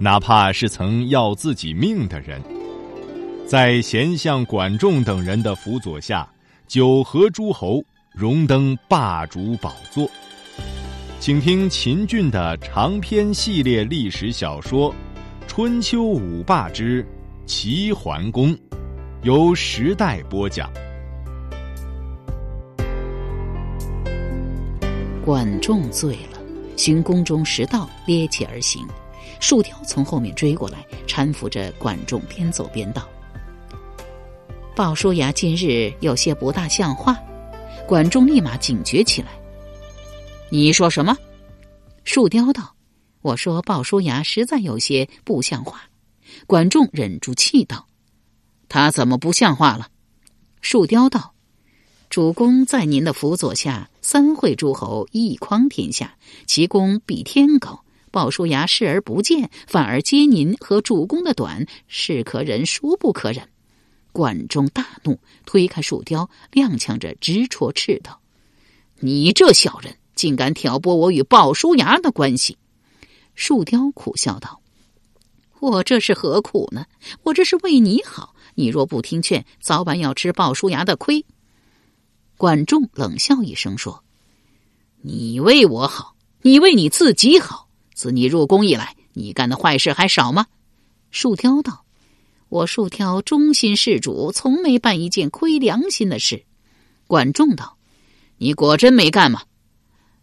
哪怕是曾要自己命的人，在贤相管仲等人的辅佐下，九合诸侯，荣登霸主宝座。请听秦俊的长篇系列历史小说《春秋五霸之齐桓公》，由时代播讲。管仲醉了，行宫中食道，趔趄而行。树雕从后面追过来，搀扶着管仲边走边道：“鲍叔牙今日有些不大像话。”管仲立马警觉起来：“你说什么？”树雕道：“我说鲍叔牙实在有些不像话。”管仲忍住气道：“他怎么不像话了？”树雕道：“主公在您的辅佐下，三会诸侯，一匡天下，其功比天高。”鲍叔牙视而不见，反而揭您和主公的短，是可忍，孰不可忍？管仲大怒，推开树雕，踉跄着直戳斥道：“你这小人，竟敢挑拨我与鲍叔牙的关系！”树雕苦笑道：“我这是何苦呢？我这是为你好。你若不听劝，早晚要吃鲍叔牙的亏。”管仲冷笑一声说：“你为我好，你为你自己好。”自你入宫以来，你干的坏事还少吗？树雕道：“我树雕忠心事主，从没办一件亏良心的事。”管仲道：“你果真没干吗？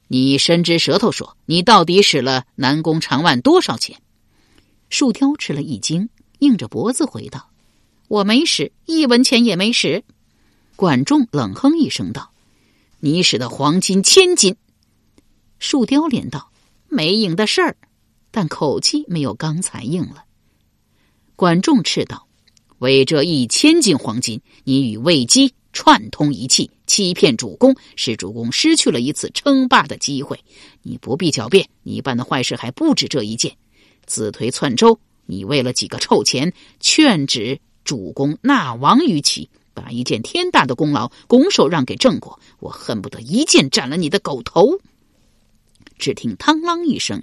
你伸只舌头说，你到底使了南宫长万多少钱？”树雕吃了一惊，硬着脖子回道：“我没使一文钱也没使。”管仲冷哼一声道：“你使的黄金千金。”树雕连道。没影的事儿，但口气没有刚才硬了。管仲斥道：“为这一千斤黄金，你与魏姬串通一气，欺骗主公，使主公失去了一次称霸的机会。你不必狡辩，你办的坏事还不止这一件。自推篡周，你为了几个臭钱，劝止主公纳王于齐，把一件天大的功劳拱手让给郑国，我恨不得一剑斩了你的狗头。”只听“嘡啷”一声，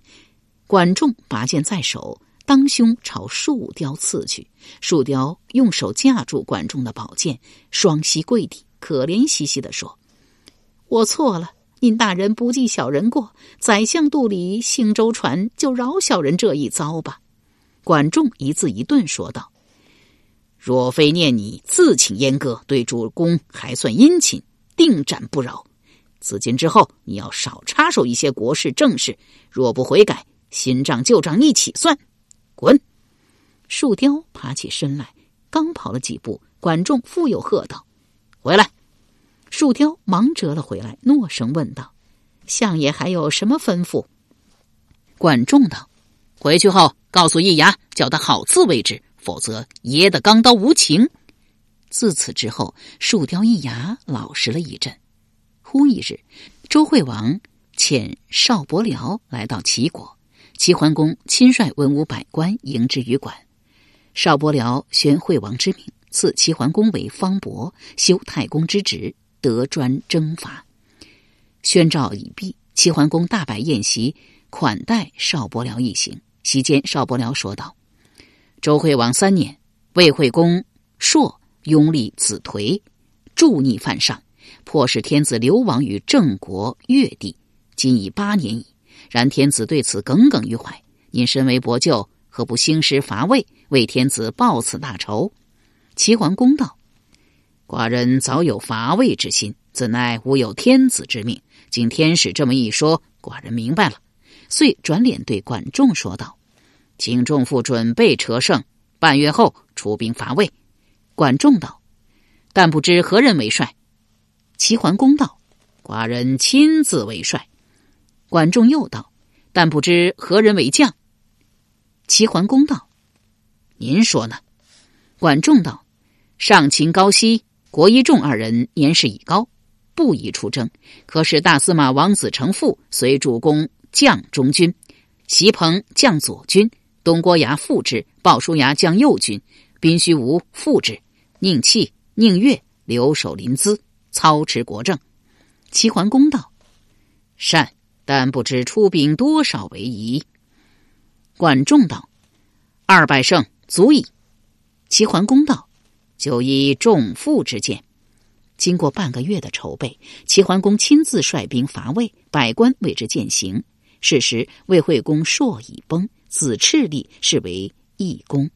管仲拔剑在手，当胸朝树雕刺去。树雕用手架住管仲的宝剑，双膝跪地，可怜兮兮的说：“我错了，您大人不计小人过，宰相肚里行舟船，就饶小人这一遭吧。”管仲一字一顿说道：“若非念你自请阉割，对主公还算殷勤，定斩不饶。”自今之后，你要少插手一些国事政事。若不悔改，新账旧账一起算。滚！树雕爬起身来，刚跑了几步，管仲复又喝道：“回来！”树雕忙折了回来，诺声问道：“相爷还有什么吩咐？”管仲道：“回去后告诉易牙，叫他好自为之，否则爷的钢刀无情。”自此之后，树雕、易牙老实了一阵。忽一日，周惠王遣邵伯僚来到齐国，齐桓公亲率文武百官迎之于馆。邵伯僚宣惠王之命，赐齐桓公为方伯，修太公之职，得专征伐。宣诏已毕，齐桓公大摆宴席，款待邵伯僚一行。席间，邵伯僚说道：“周惠王三年，魏惠公硕拥立子颓，助逆犯上。”迫使天子流亡于郑国越地，今已八年矣。然天子对此耿耿于怀。您身为伯舅，何不兴师伐魏，为天子报此大仇？齐桓公道：“寡人早有伐魏之心，怎奈吾有天子之命。经天使这么一说，寡人明白了。”遂转脸对管仲说道：“请仲父准备车胜，半月后出兵伐魏。”管仲道：“但不知何人为帅？”齐桓公道：“寡人亲自为帅。”管仲又道：“但不知何人为将？”齐桓公道：“您说呢？”管仲道：“上秦高息、国一仲二人年事已高，不宜出征。可使大司马王子成父随主公将中军，席鹏将左军，东郭牙副之，鲍叔牙将右军，宾须无副之，宁弃、宁越留守临淄，操持国政。”齐桓公道：“善，但不知出兵多少为宜。”管仲道：“二百胜足矣。”齐桓公道：“就依众父之见。”经过半个月的筹备，齐桓公亲自率兵伐魏，百官为之践行。是时，魏惠公朔已崩，子赤立是为义公。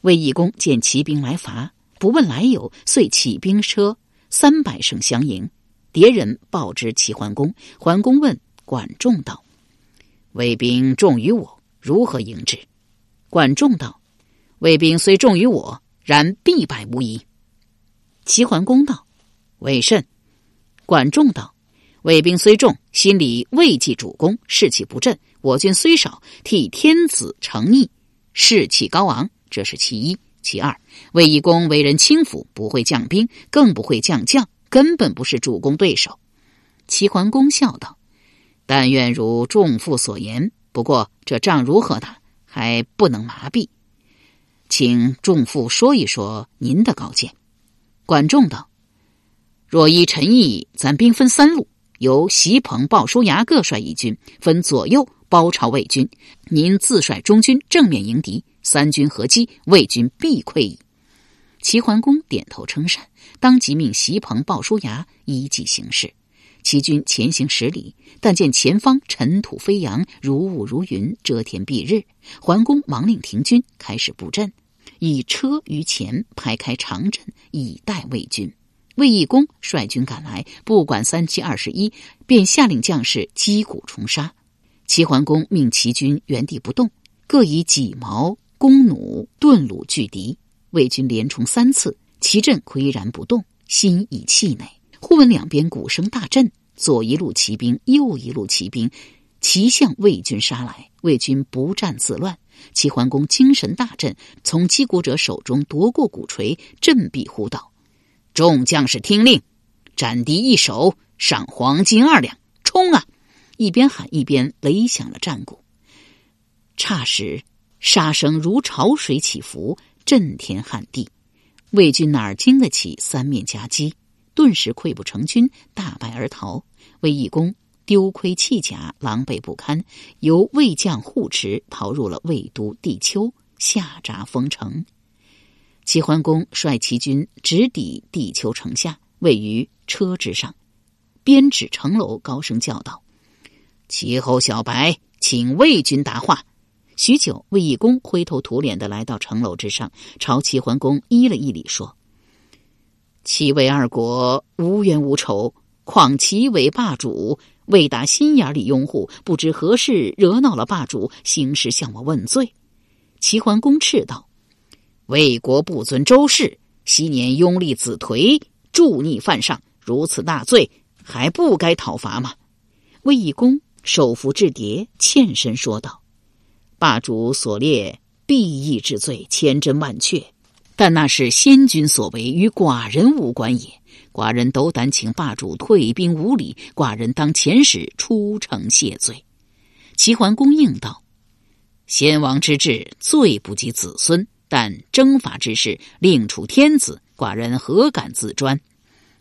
魏义公见骑兵来伐，不问来由，遂起兵车三百乘相迎。敌人报之齐桓公，桓公问管仲道：“魏兵重于我，如何迎之？”管仲道：“魏兵虽重于我，然必败无疑。”齐桓公道：“为甚？”管仲道：“魏兵虽众，心里未记主公，士气不振。我军虽少，替天子成逆，士气高昂，这是其一。其二，魏义公为人轻浮，不会将兵，更不会将将。”根本不是主公对手。齐桓公笑道：“但愿如仲父所言。不过这仗如何打，还不能麻痹。请仲父说一说您的高见。”管仲道：“若依臣意，咱兵分三路，由席鹏、鲍叔牙各率一军，分左右包抄魏军。您自率中军正面迎敌，三军合击，魏军必溃矣。”齐桓公点头称善，当即命席鹏、鲍叔牙依计行事。齐军前行十里，但见前方尘土飞扬，如雾如云，遮天蔽日。桓公忙令停军，开始布阵，以车于前排开长阵，以待魏军。魏义公率军赶来，不管三七二十一，便下令将士击鼓冲杀。齐桓公命齐军原地不动，各以戟矛、弓弩、盾弩拒敌。魏军连冲三次，齐阵岿然不动，心已气馁。忽闻两边鼓声大震，左一路骑兵，右一路骑兵，齐向魏军杀来。魏军不战自乱，齐桓公精神大振，从击鼓者手中夺过鼓槌，振臂呼道：“众将士听令，斩敌一手，赏黄金二两，冲啊！”一边喊一边擂响了战鼓。霎时，杀声如潮水起伏。震天撼地，魏军哪儿经得起三面夹击？顿时溃不成军，大败而逃。魏义公丢盔弃甲，狼狈不堪，由魏将护持，逃入了魏都地丘，下扎封城。齐桓公率齐军直抵地丘城下，位于车之上，边指城楼，高声叫道：“齐侯小白，请魏军答话。”许久，魏义公灰头土脸的来到城楼之上，朝齐桓公依了一礼，说：“齐魏二国无冤无仇，况齐为霸主，魏打心眼里拥护，不知何事惹恼了霸主，兴师向我问罪。”齐桓公斥道：“魏国不尊周氏，昔年拥立子颓，助逆犯上，如此大罪，还不该讨伐吗？”魏义公手扶雉蝶，欠身说道。霸主所列必义之罪千真万确，但那是先君所为，与寡人无关也。寡人斗胆请霸主退兵无礼，寡人当遣使出城谢罪。齐桓公应道：“先王之治，罪不及子孙；但征伐之事，另处天子，寡人何敢自专？”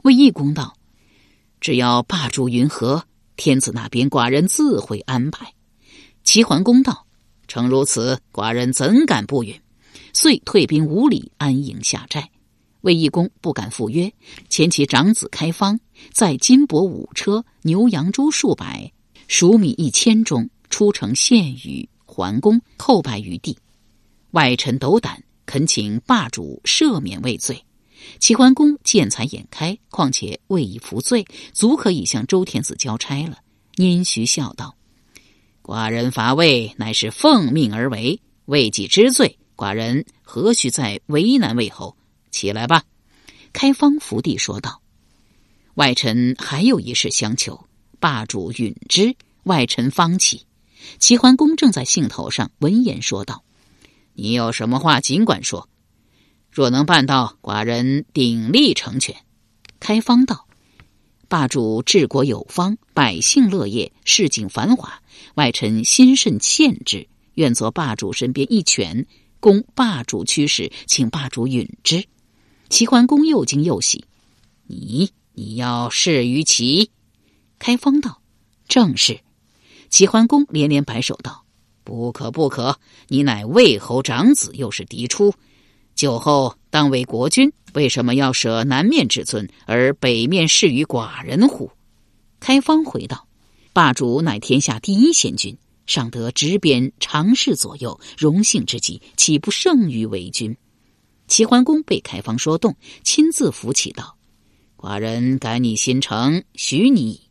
魏义公道：“只要霸主云何，天子那边寡人自会安排。”齐桓公道。诚如此，寡人怎敢不允？遂退兵五里，安营下寨。魏义公不敢赴约，遣其长子开方，在金帛五车、牛羊猪数百、黍米一千中出城献与桓公，叩拜于地。外臣斗胆，恳请霸主赦免魏罪。齐桓公见财眼开，况且魏已服罪，足可以向周天子交差了。殷徐笑道。寡人伐魏，乃是奉命而为，魏己之罪，寡人何须再为难魏侯？起来吧。开方伏地说道：“外臣还有一事相求，霸主允之，外臣方起。”齐桓公正在兴头上，闻言说道：“你有什么话尽管说。若能办到，寡人鼎力成全。”开方道：“霸主治国有方，百姓乐业，市井繁华，外臣心甚羡之，愿做霸主身边一犬，供霸主驱使，请霸主允之。”齐桓公又惊又喜：“你你要事于齐？”开方道：“正是。”齐桓公连连摆手道：“不可不可！你乃魏侯长子，又是嫡出，酒后当为国君，为什么要舍南面之尊，而北面事于寡人乎？”开方回道：“霸主乃天下第一贤君，尚得执鞭常侍左右，荣幸之极，岂不胜于为君？”齐桓公被开方说动，亲自扶起道：“寡人感你心诚，许你矣。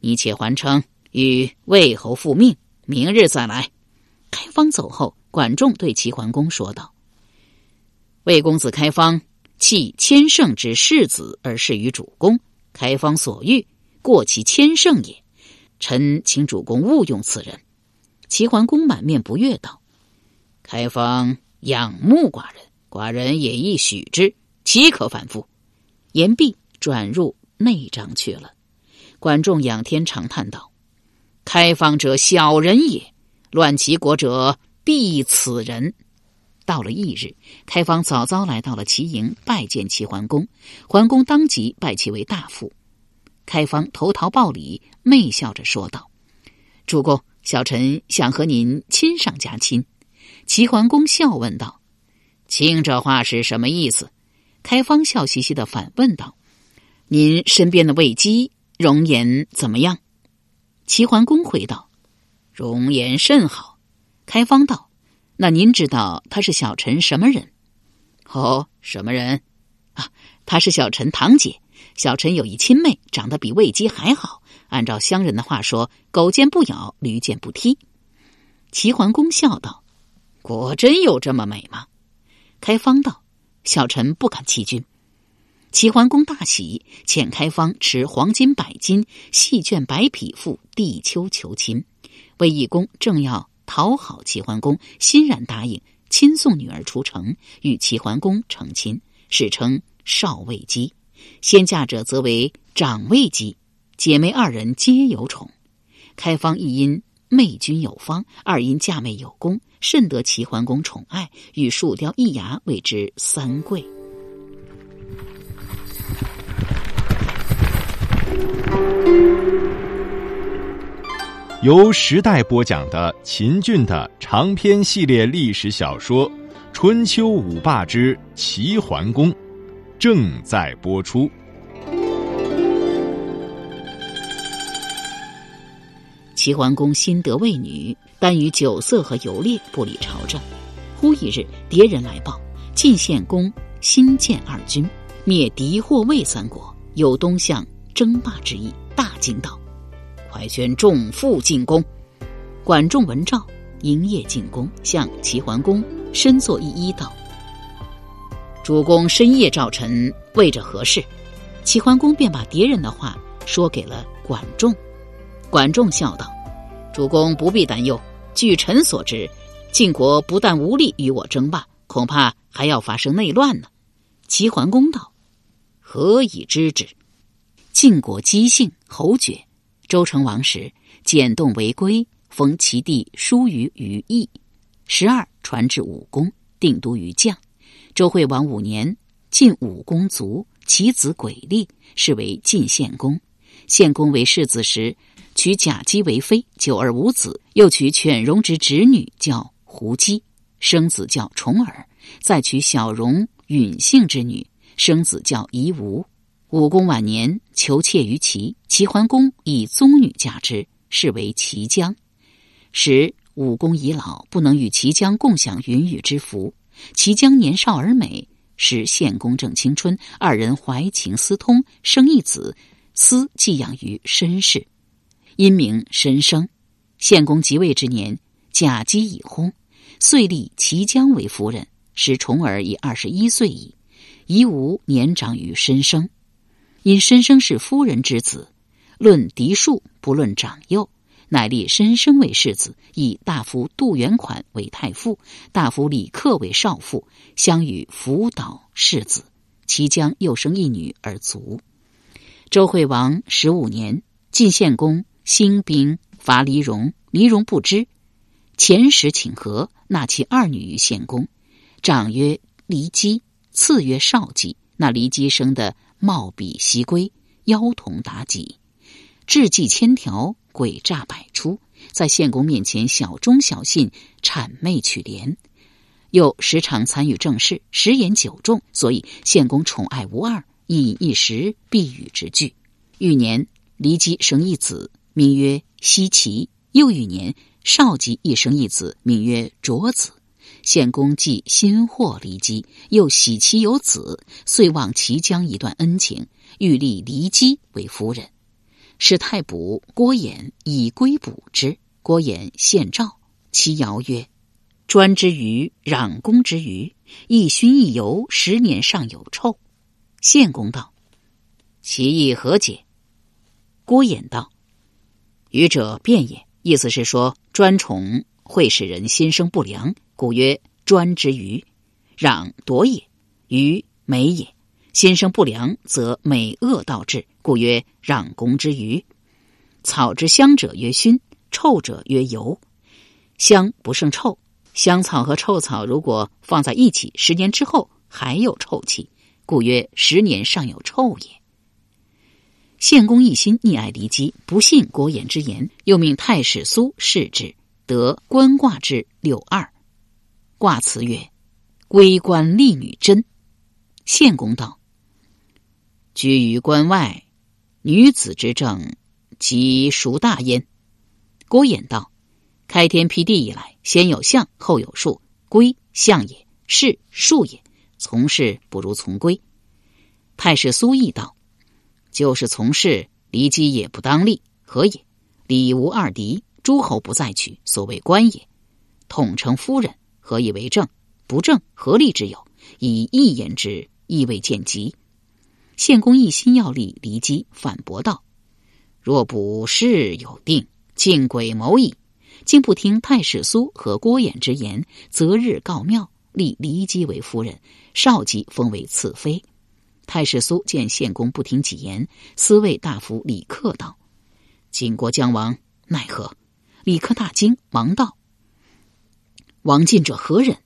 你且还称。”与魏侯复命，明日再来。开方走后，管仲对齐桓公说道：“魏公子开方弃千乘之世子而事于主公，开方所欲过其千乘也。臣请主公勿用此人。”齐桓公满面不悦道：“开方仰慕寡人，寡人也亦许之，岂可反复？”言毕，转入内帐去了。管仲仰天长叹道。开方者小人也，乱齐国者必此人。到了翌日，开方早早来到了齐营，拜见齐桓公。桓公当即拜其为大夫。开方投桃报李，媚笑着说道：“主公，小臣想和您亲上加亲。”齐桓公笑问道：“亲这话是什么意思？”开方笑嘻嘻的反问道：“您身边的魏姬容颜怎么样？”齐桓公回道：“容颜甚好。”开方道：“那您知道他是小陈什么人？”“哦，什么人？”“啊，他是小陈堂姐。小陈有一亲妹，长得比魏姬还好。按照乡人的话说，狗见不咬，驴见不踢。”齐桓公笑道：“果真有这么美吗？”开方道：“小臣不敢欺君。”齐桓公大喜，遣开方持黄金百斤、细绢百匹赴地丘求亲。魏懿公正要讨好齐桓公，欣然答应，亲送女儿出城，与齐桓公成亲，史称少尉姬。先嫁者则为长卫姬，姐妹二人皆有宠。开方一因媚君有方，二因嫁妹有功，甚得齐桓公宠爱，与树雕一牙，谓之三贵。由时代播讲的秦俊的长篇系列历史小说《春秋五霸之齐桓公》正在播出。齐桓公心得魏女，耽于酒色和游猎，不理朝政。忽一日，敌人来报，晋献公新建二军，灭敌或魏三国，有东向争霸之意，大惊道。快宣众负进宫！管仲闻诏，营夜进宫，向齐桓公深作一揖道：“主公深夜召臣，为着何事？”齐桓公便把敌人的话说给了管仲。管仲笑道：“主公不必担忧，据臣所知，晋国不但无力与我争霸，恐怕还要发生内乱呢。”齐桓公道：“何以知之？晋国姬姓侯爵。”周成王时，简动为归，封其弟叔于于邑。十二传至武公，定都于绛。周惠王五年，晋武公卒，其子轨立，是为晋献公。献公为世子时，娶贾姬为妃，久而无子，又娶犬戎之侄女，叫胡姬，生子叫重耳。再娶小戎允姓之女，生子叫夷吾。武公晚年求妾于齐，齐桓公以宗女嫁之，是为齐姜。时武公已老，不能与齐姜共享云雨之福。齐姜年少而美，时献公正青春，二人怀情私通，生一子，私寄养于申氏，因名申生。献公即位之年，甲姬已薨，遂立齐姜为夫人。时重耳已二十一岁矣，夷吾年长于申生。因申生是夫人之子，论嫡庶不论长幼，乃立申生为世子，以大夫杜元款为太傅，大夫李克为少傅，相与辅导世子。其将又生一女而卒。周惠王十五年，晋献公兴兵伐黎戎，黎戎不知，遣使请和，纳其二女于献公，长曰骊姬，次曰少姬。那骊姬生的貌比西归，腰同妲己，智计千条，诡诈百出，在献公面前小忠小信，谄媚取怜。又时常参与政事，食言酒重，所以献公宠爱无二，一饮一食必与之俱。欲年，骊姬生一子，名曰奚齐；又欲年，少姬亦生一子，名曰卓子。献公既新获骊姬，又喜其有子，遂望其将一段恩情，欲立骊姬为夫人。使太卜郭衍以归卜之。郭衍献诏，其爻曰。专之余，攘公之余，一熏一油，十年尚有臭。献公道：“其意何解？”郭衍道：“愚者辩也。意思是说，专宠会使人心生不良，故曰专之于；攘夺也，愚美也。心生不良，则美恶倒置，故曰攘公之余。草之香者曰熏，臭者曰油。香不胜臭。”香草和臭草如果放在一起，十年之后还有臭气，故曰十年尚有臭也。献公一心溺爱骊姬，不信郭衍之言，又命太史苏视之，得官卦之六二。卦辞曰：“归官立女贞。”献公道：“居于关外，女子之政，即孰大焉？”郭衍道。开天辟地以来，先有象，后有术。归象也，是术也。从事不如从归。太史苏义道：“就是从事，离机也不当立，何也？礼无二敌，诸侯不再娶，所谓官也。统称夫人，何以为政？不正，何利之有？以一言之，亦未见及。”献公一心要立骊姬，反驳道：“若不事有定，尽诡谋矣。”竟不听太史苏和郭衍之言，择日告庙，立骊姬为夫人，少姬封为次妃。太史苏见献公不听己言，思谓大夫李克道：“晋国将亡，奈何？”李克大惊，忙道：“王进者何人？”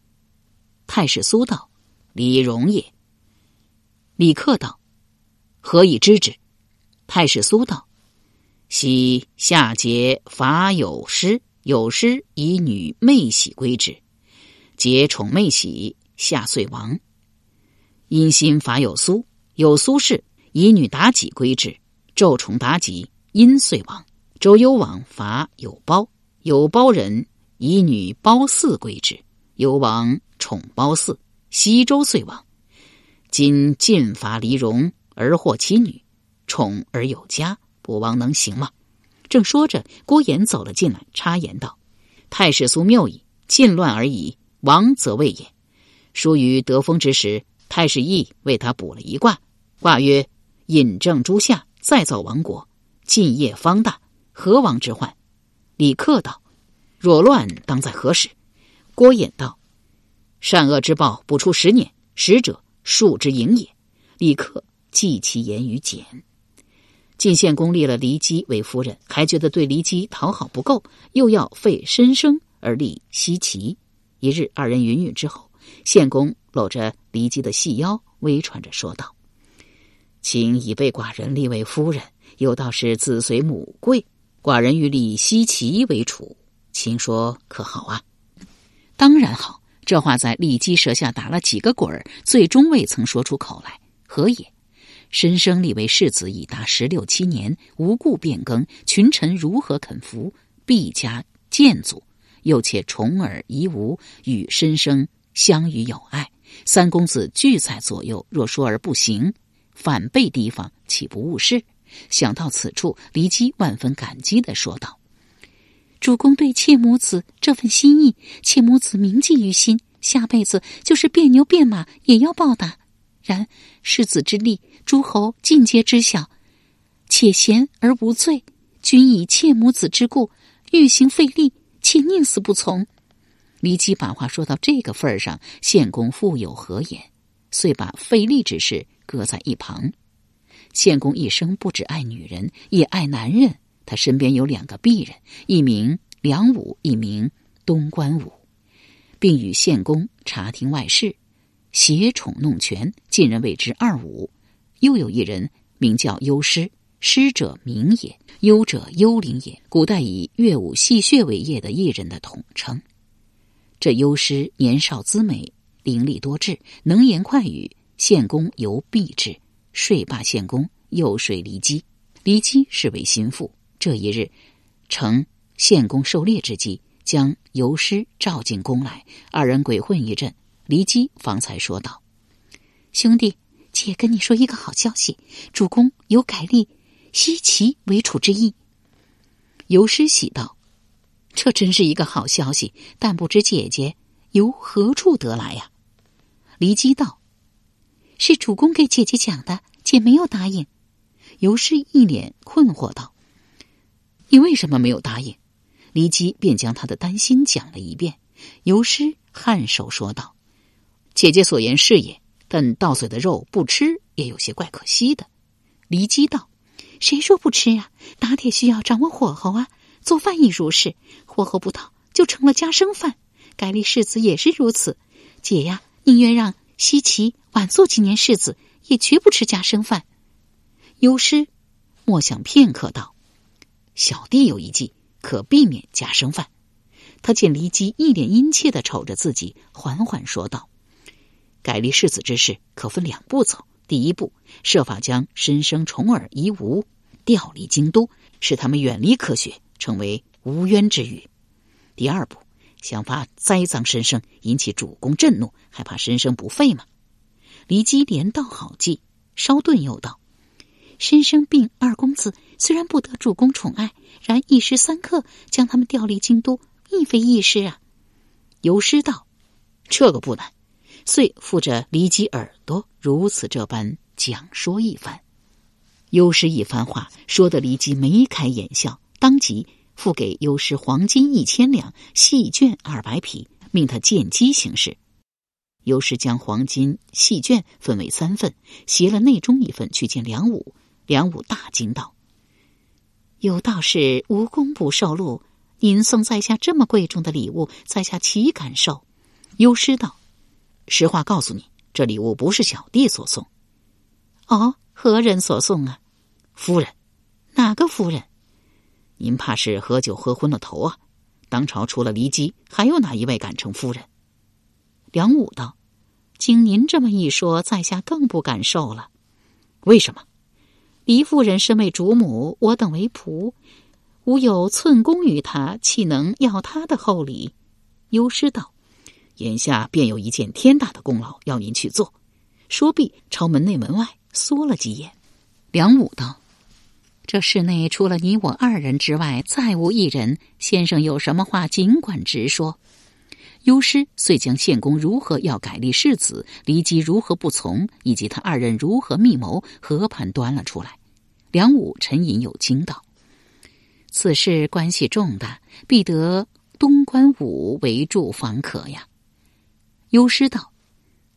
太史苏道：“李荣也。”李克道：“何以知之？”太史苏道：“昔夏桀伐有师。”有失以女妹喜归之，桀宠妹喜，夏遂亡。因心伐有苏，有苏氏以女妲己归之，纣宠妲己，因遂亡。周幽王伐有包，有包人以女褒姒归之，幽王宠褒姒，西周遂亡。今晋伐黎戎而获其女，宠而有家，不王能行吗？正说着，郭衍走了进来，插言道：“太史苏谬矣，晋乱而已，亡则未也。疏于得风之时，太史义为他卜了一卦，卦曰：‘引正诸夏，再造王国。’晋业方大，何王之患？”李克道：“若乱，当在何时？”郭衍道：“善恶之报不出十年，使者数之盈也。”李克记其言于简。晋献公立了骊姬为夫人，还觉得对骊姬讨好不够，又要废申生而立奚齐。一日，二人云雨之后，献公搂着骊姬的细腰，微喘着说道：“卿已被寡人立为夫人，有道是子随母贵，寡人欲立奚齐为储，秦说可好啊？”当然好。这话在骊姬舌下打了几个滚儿，最终未曾说出口来。何也？申生立为世子已达十六七年，无故变更，群臣如何肯服？必加谏阻。又且重耳夷吾与申生相与有爱，三公子俱在左右，若说而不行，反被提防，岂不误事？想到此处，骊姬万分感激的说道：“主公对妾母子这份心意，妾母子铭记于心，下辈子就是变牛变马也要报答。然世子之力。”诸侯尽皆知晓，且贤而无罪。君以妾母子之故，欲行废立，且宁死不从。骊姬把话说到这个份儿上，献公复有何言？遂把废立之事搁在一旁。献公一生不只爱女人，也爱男人。他身边有两个婢人，一名梁武，一名东关武，并与献公查听外事，挟宠弄权，晋人谓之二武。又有一人名叫幽师，师者名也，幽者幽灵也。古代以乐舞戏谑为业的艺人的统称。这幽师年少姿美，伶俐多智，能言快语。献公尤避之，睡罢献公，又睡骊姬。骊姬是为心腹。这一日，乘献公狩猎之机，将游师召进宫来，二人鬼混一阵。骊姬方才说道：“兄弟，姐跟你说一个好消息，主公有改立西岐为楚之意。”游师喜道：“这真是一个好消息，但不知姐姐由何处得来呀？”骊姬道：“是主公给姐姐讲的，姐没有答应。”游师一脸困惑道。你为什么没有答应？骊姬便将他的担心讲了一遍。游师颔首说道：“姐姐所言是也，但稻穗的肉不吃也有些怪可惜的。”骊姬道：“谁说不吃啊？打铁需要掌握火候啊！做饭亦如是，火候不到就成了家生饭。改立世子也是如此。姐呀，宁愿让西岐晚做几年世子，也绝不吃家生饭。”游师默想片刻道。小弟有一计，可避免家生饭。他见骊姬一脸殷切的瞅着自己，缓缓说道：“改立世子之事，可分两步走。第一步，设法将申生、重耳、夷吾调离京都，使他们远离科学，成为无冤之语。第二步，想法栽赃申生，引起主公震怒，还怕申生不废吗？”骊姬连道好计，稍顿又道。申生病二公子虽然不得主公宠爱，然一时三刻将他们调离京都，亦非易事啊。游师道：“这个不难。”遂附着骊姬耳朵，如此这般讲说一番。尤师一番话说得骊姬眉开眼笑，当即付给幽师黄金一千两，细绢二百匹，命他见机行事。幽师将黄金细绢分为三份，携了内中一份去见梁武。梁武大惊道：“有道是无功不受禄，您送在下这么贵重的礼物，在下岂敢受？”幽师道：“实话告诉你，这礼物不是小弟所送。”“哦，何人所送啊？”“夫人。”“哪个夫人？”“您怕是喝酒喝昏了头啊？当朝除了骊姬，还有哪一位敢称夫人？”梁武道：“经您这么一说，在下更不敢受了。为什么？”黎夫人身为主母，我等为仆，吾有寸功于她，岂能要她的厚礼？幽师道：“眼下便有一件天大的功劳要您去做。”说毕，朝门内门外缩了几眼。梁武道：“这室内除了你我二人之外，再无一人。先生有什么话，尽管直说。”幽师遂将献公如何要改立世子，骊姬如何不从，以及他二人如何密谋和盘端了出来。梁武沉吟有惊道：“此事关系重大，必得东关武为助方可呀。”幽师道：“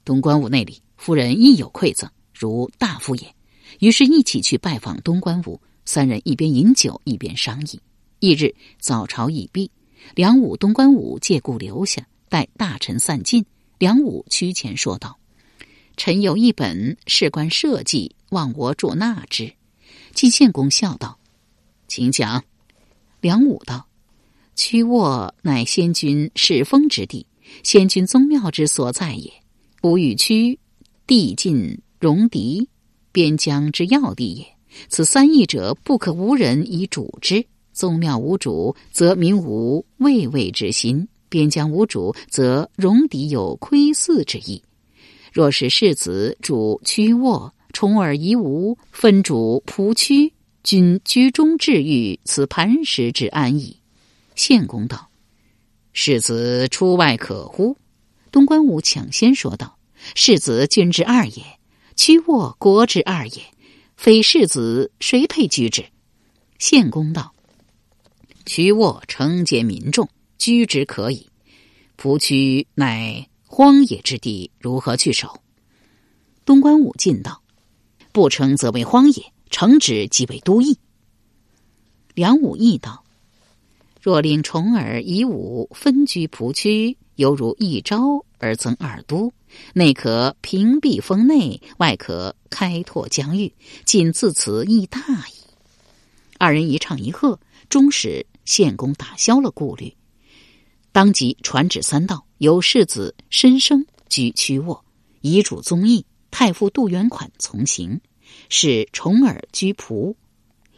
东关武那里，夫人亦有馈赠，如大夫也。”于是，一起去拜访东关武。三人一边饮酒，一边商议。翌日早朝已毕，梁武、东关武借故留下。待大臣散尽，梁武趋前说道：“臣有一本事关社稷，望我主纳之。”晋献公笑道：“请讲。”梁武道：“曲沃乃先君始封之地，先君宗庙之所在也。吾与屈地晋戎狄，边疆之要地也。此三义者，不可无人以主之。宗庙无主，则民无畏畏之心。”边疆无主，则戎狄有窥伺之意；若是世子主屈沃，重耳夷吾，分主仆屈，君居中治欲，此磐石之安矣。献公道：“世子出外可乎？”东关武抢先说道：“世子君之二也，屈沃国之二也，非世子谁配居之？”献公道：“曲沃承接民众，居之可以。蒲区乃荒野之地，如何去守？东关武进道：“不成则为荒野，成之即为都邑。”梁武义道：“若令重耳、以武分居蒲区，犹如一朝而增二都。”内可屏蔽封内，外可开拓疆域，仅自此亦大矣。二人一唱一和，终使献公打消了顾虑。当即传旨三道，由世子申生居曲沃，遗嘱宗义；太傅杜元款从行，使重耳居蒲，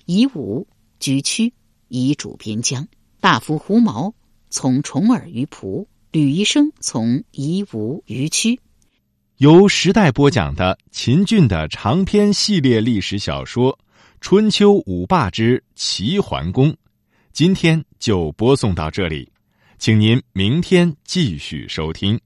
夷吾居曲，遗嘱边疆。大夫胡毛从重耳于蒲，吕医生从夷吾渔区。由时代播讲的秦俊的长篇系列历史小说《春秋五霸之齐桓公》，今天就播送到这里，请您明天继续收听。